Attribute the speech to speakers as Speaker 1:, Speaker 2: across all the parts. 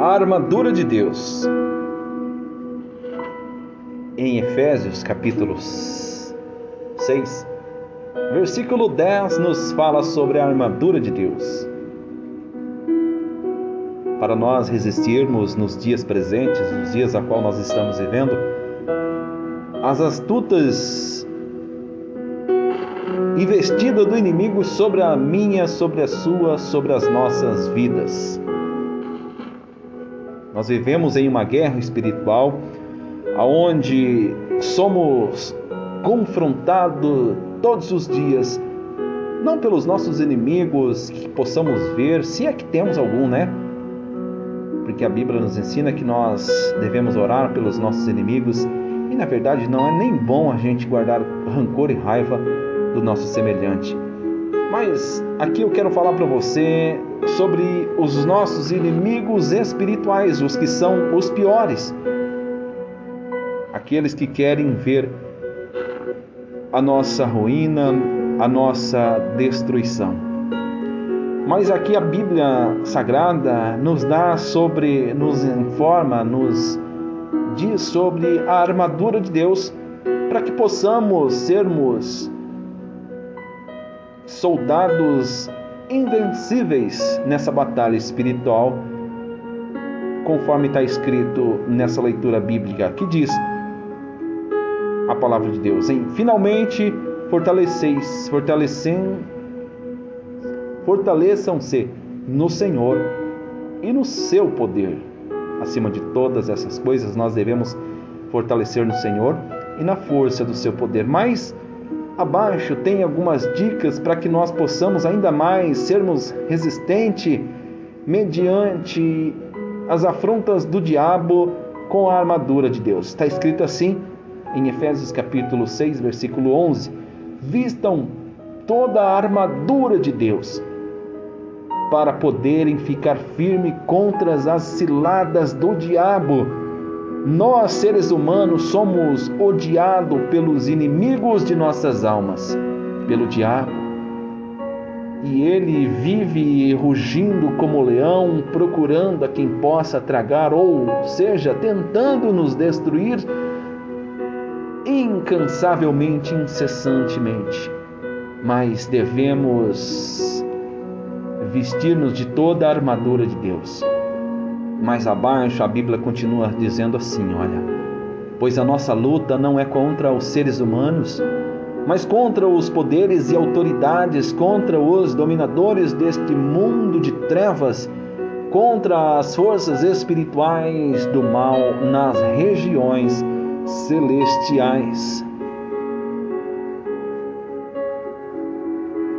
Speaker 1: A armadura de Deus. Em Efésios capítulo 6, versículo 10 nos fala sobre a armadura de Deus. Para nós resistirmos nos dias presentes, nos dias a qual nós estamos vivendo, as astutas investidas do inimigo sobre a minha, sobre a sua, sobre as nossas vidas. Nós vivemos em uma guerra espiritual aonde somos confrontados todos os dias, não pelos nossos inimigos que possamos ver, se é que temos algum, né? Porque a Bíblia nos ensina que nós devemos orar pelos nossos inimigos e na verdade não é nem bom a gente guardar rancor e raiva do nosso semelhante. Mas aqui eu quero falar para você sobre os nossos inimigos espirituais, os que são os piores. Aqueles que querem ver a nossa ruína, a nossa destruição. Mas aqui a Bíblia Sagrada nos dá sobre, nos informa, nos diz sobre a armadura de Deus para que possamos sermos soldados invencíveis nessa batalha espiritual, conforme está escrito nessa leitura bíblica, que diz a palavra de Deus: em finalmente fortaleceis, fortalecem, fortaleçam-se no Senhor e no seu poder. Acima de todas essas coisas, nós devemos fortalecer no Senhor e na força do seu poder. Mas Abaixo tem algumas dicas para que nós possamos ainda mais sermos resistentes mediante as afrontas do diabo com a armadura de Deus. Está escrito assim em Efésios capítulo 6, versículo 11: Vistam toda a armadura de Deus para poderem ficar firme contra as ciladas do diabo nós, seres humanos, somos odiados pelos inimigos de nossas almas, pelo diabo. E ele vive rugindo como leão, procurando a quem possa tragar, ou seja, tentando nos destruir incansavelmente, incessantemente. Mas devemos vestir-nos de toda a armadura de Deus mais abaixo, a Bíblia continua dizendo assim: olha, pois a nossa luta não é contra os seres humanos, mas contra os poderes e autoridades, contra os dominadores deste mundo de trevas, contra as forças espirituais do mal nas regiões celestiais.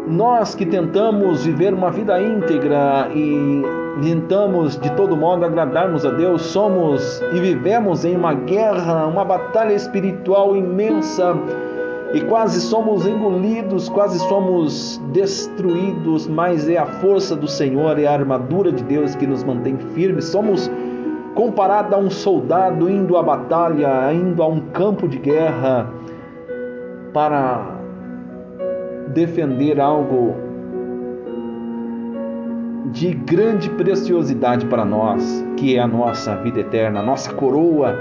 Speaker 1: Nós que tentamos viver uma vida íntegra e tentamos de todo modo agradarmos a Deus, somos e vivemos em uma guerra, uma batalha espiritual imensa e quase somos engolidos, quase somos destruídos, mas é a força do Senhor, é a armadura de Deus que nos mantém firmes. Somos comparados a um soldado indo à batalha, indo a um campo de guerra para defender algo de grande preciosidade para nós, que é a nossa vida eterna, a nossa coroa.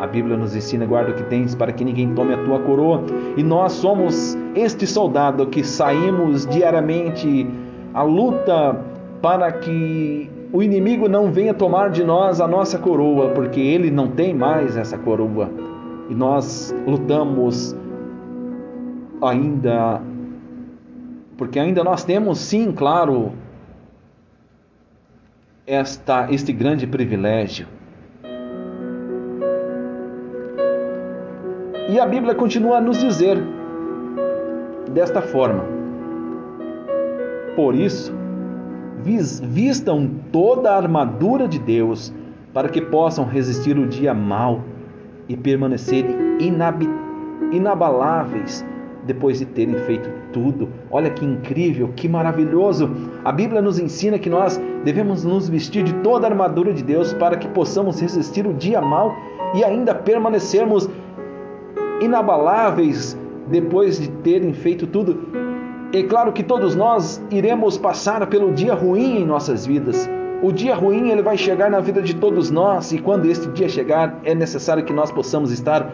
Speaker 1: A Bíblia nos ensina: guarda o que tens para que ninguém tome a tua coroa. E nós somos este soldado que saímos diariamente à luta para que o inimigo não venha tomar de nós a nossa coroa, porque ele não tem mais essa coroa. E nós lutamos ainda porque ainda nós temos, sim, claro, esta, este grande privilégio. E a Bíblia continua a nos dizer desta forma: Por isso, vistam toda a armadura de Deus, para que possam resistir o dia mau e permanecerem inabaláveis depois de terem feito tudo. Olha que incrível, que maravilhoso! A Bíblia nos ensina que nós devemos nos vestir de toda a armadura de Deus para que possamos resistir o dia mal e ainda permanecermos inabaláveis depois de terem feito tudo. É claro que todos nós iremos passar pelo dia ruim em nossas vidas, O dia ruim ele vai chegar na vida de todos nós e quando este dia chegar é necessário que nós possamos estar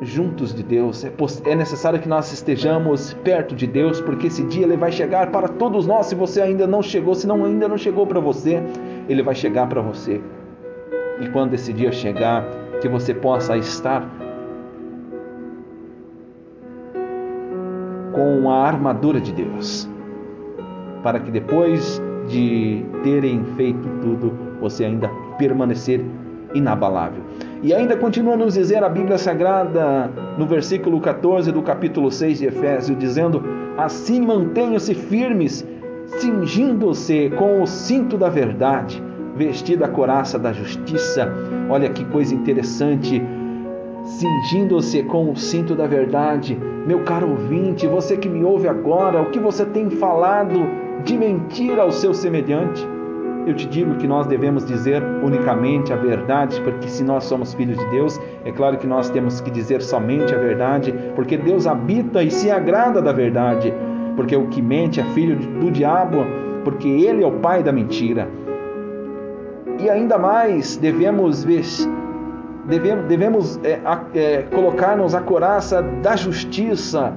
Speaker 1: juntos de Deus. É, é necessário que nós estejamos perto de Deus, porque esse dia ele vai chegar para todos nós. Se você ainda não chegou, se não ainda não chegou para você, ele vai chegar para você. E quando esse dia chegar, que você possa estar com a armadura de Deus, para que depois de terem feito tudo, você ainda permanecer inabalável. E ainda continua a nos dizer a Bíblia Sagrada no versículo 14 do capítulo 6 de Efésios, dizendo: Assim mantenham-se firmes, cingindo-se com o cinto da verdade, vestida a coraça da justiça. Olha que coisa interessante cingindo-se com o cinto da verdade. Meu caro ouvinte, você que me ouve agora, o que você tem falado de mentira ao seu semelhante? Eu te digo que nós devemos dizer unicamente a verdade, porque se nós somos filhos de Deus, é claro que nós temos que dizer somente a verdade, porque Deus habita e se agrada da verdade. Porque o que mente é filho do diabo, porque ele é o pai da mentira. E ainda mais devemos devemos, devemos é, é, colocar-nos a coraça da justiça,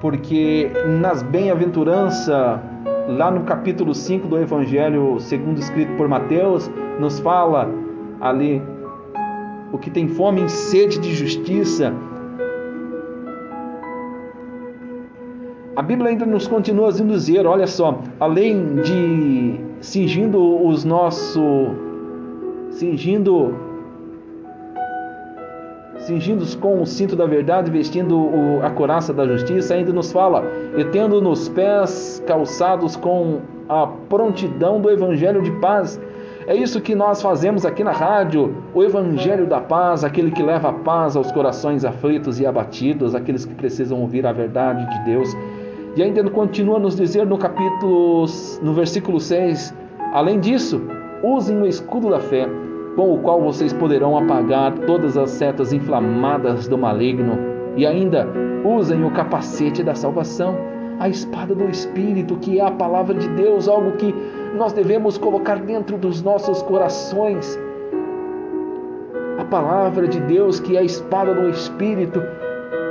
Speaker 1: porque nas bem-aventuranças, lá no capítulo 5 do Evangelho, segundo escrito por Mateus, nos fala ali o que tem fome e sede de justiça. A Bíblia ainda nos continua a dizer, olha só, além de cingindo os nossos cingindo cingindo-os com o cinto da verdade, vestindo o, a coraça da justiça, ainda nos fala, e tendo nos pés calçados com a prontidão do evangelho de paz. É isso que nós fazemos aqui na rádio, o evangelho da paz, aquele que leva a paz aos corações aflitos e abatidos, aqueles que precisam ouvir a verdade de Deus. E ainda continua a nos dizer no capítulo, no versículo 6, além disso, usem o escudo da fé com o qual vocês poderão apagar todas as setas inflamadas do maligno, e ainda usem o capacete da salvação, a espada do Espírito, que é a palavra de Deus, algo que nós devemos colocar dentro dos nossos corações. A palavra de Deus, que é a espada do Espírito,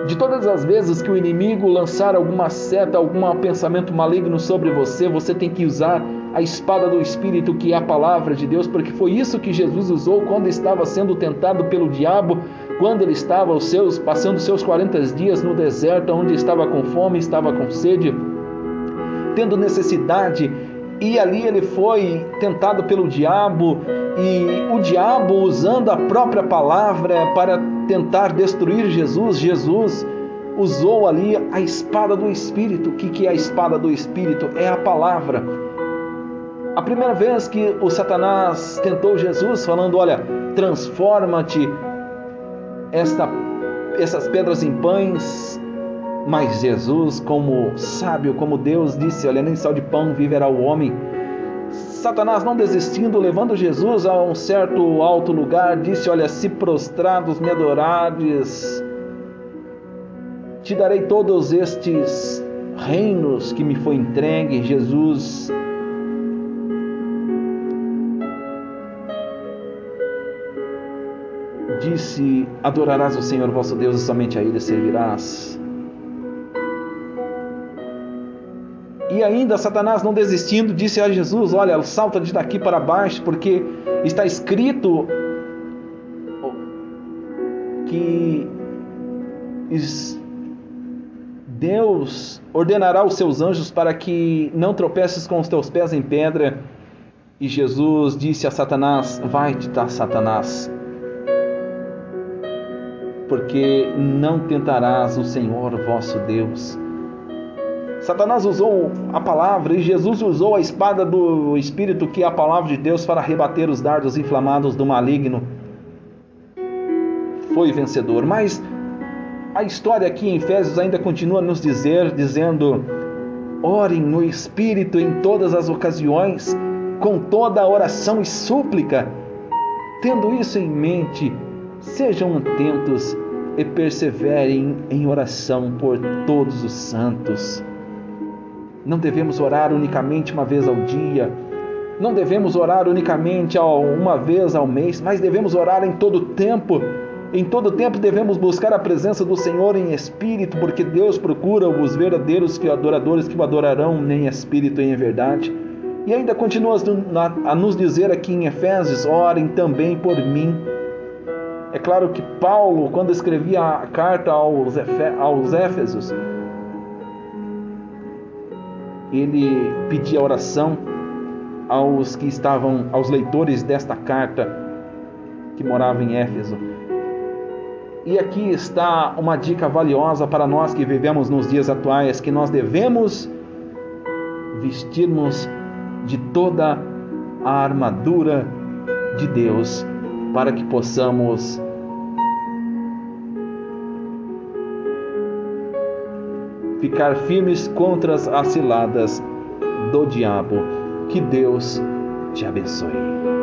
Speaker 1: de todas as vezes que o inimigo lançar alguma seta, algum pensamento maligno sobre você, você tem que usar a espada do Espírito, que é a palavra de Deus, porque foi isso que Jesus usou quando estava sendo tentado pelo diabo, quando ele estava os seus, passando seus 40 dias no deserto, onde estava com fome, estava com sede, tendo necessidade, e ali ele foi tentado pelo diabo, e o diabo usando a própria palavra para tentar destruir Jesus, Jesus usou ali a espada do Espírito. O que é a espada do Espírito? É a palavra. A primeira vez que o Satanás tentou Jesus, falando: Olha, transforma-te essas pedras em pães. Mas Jesus, como sábio, como Deus, disse: Olha, nem só de pão viverá o homem. Satanás, não desistindo, levando Jesus a um certo alto lugar, disse: Olha, se prostrados me adorares, te darei todos estes reinos que me foi entregue. Jesus disse: Adorarás o Senhor vosso Deus e somente a Ele servirás. E ainda Satanás, não desistindo, disse a Jesus: Olha, salta de daqui para baixo, porque está escrito que Deus ordenará os seus anjos para que não tropeces com os teus pés em pedra. E Jesus disse a Satanás: Vai-te, Satanás, porque não tentarás o Senhor vosso Deus. Satanás usou a palavra e Jesus usou a espada do Espírito, que é a palavra de Deus, para rebater os dardos inflamados do maligno. Foi vencedor, mas a história aqui em Efésios ainda continua a nos dizer, dizendo: orem no Espírito em todas as ocasiões, com toda a oração e súplica. Tendo isso em mente, Sejam atentos e perseverem em oração por todos os santos. Não devemos orar unicamente uma vez ao dia, Não devemos orar unicamente uma vez ao mês, mas devemos orar em todo tempo. Em todo tempo devemos buscar a presença do Senhor em espírito, porque Deus procura os verdadeiros adoradores que o adorarão em espírito e em verdade. E ainda continua a nos dizer aqui em Efésios: orem também por mim. É claro que Paulo, quando escrevia a carta aos, aos Éfesos, ele pedia oração aos que estavam, aos leitores desta carta que moravam em Éfeso. E aqui está uma dica valiosa para nós que vivemos nos dias atuais, que nós devemos vestirmos de toda a armadura de Deus para que possamos ficar firmes contra as ciladas do diabo. Que Deus te abençoe.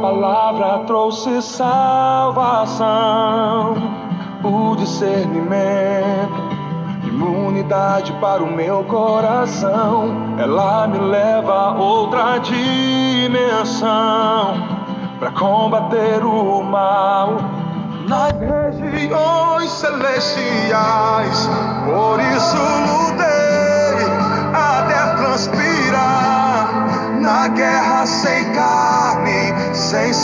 Speaker 2: Palavra trouxe salvação, o discernimento, imunidade para o meu coração. Ela me leva a outra dimensão para combater o mal nas regiões celestiais. Por isso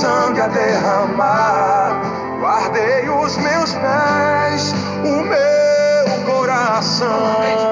Speaker 2: sangue a derramar. Guardei os meus pés, o meu coração.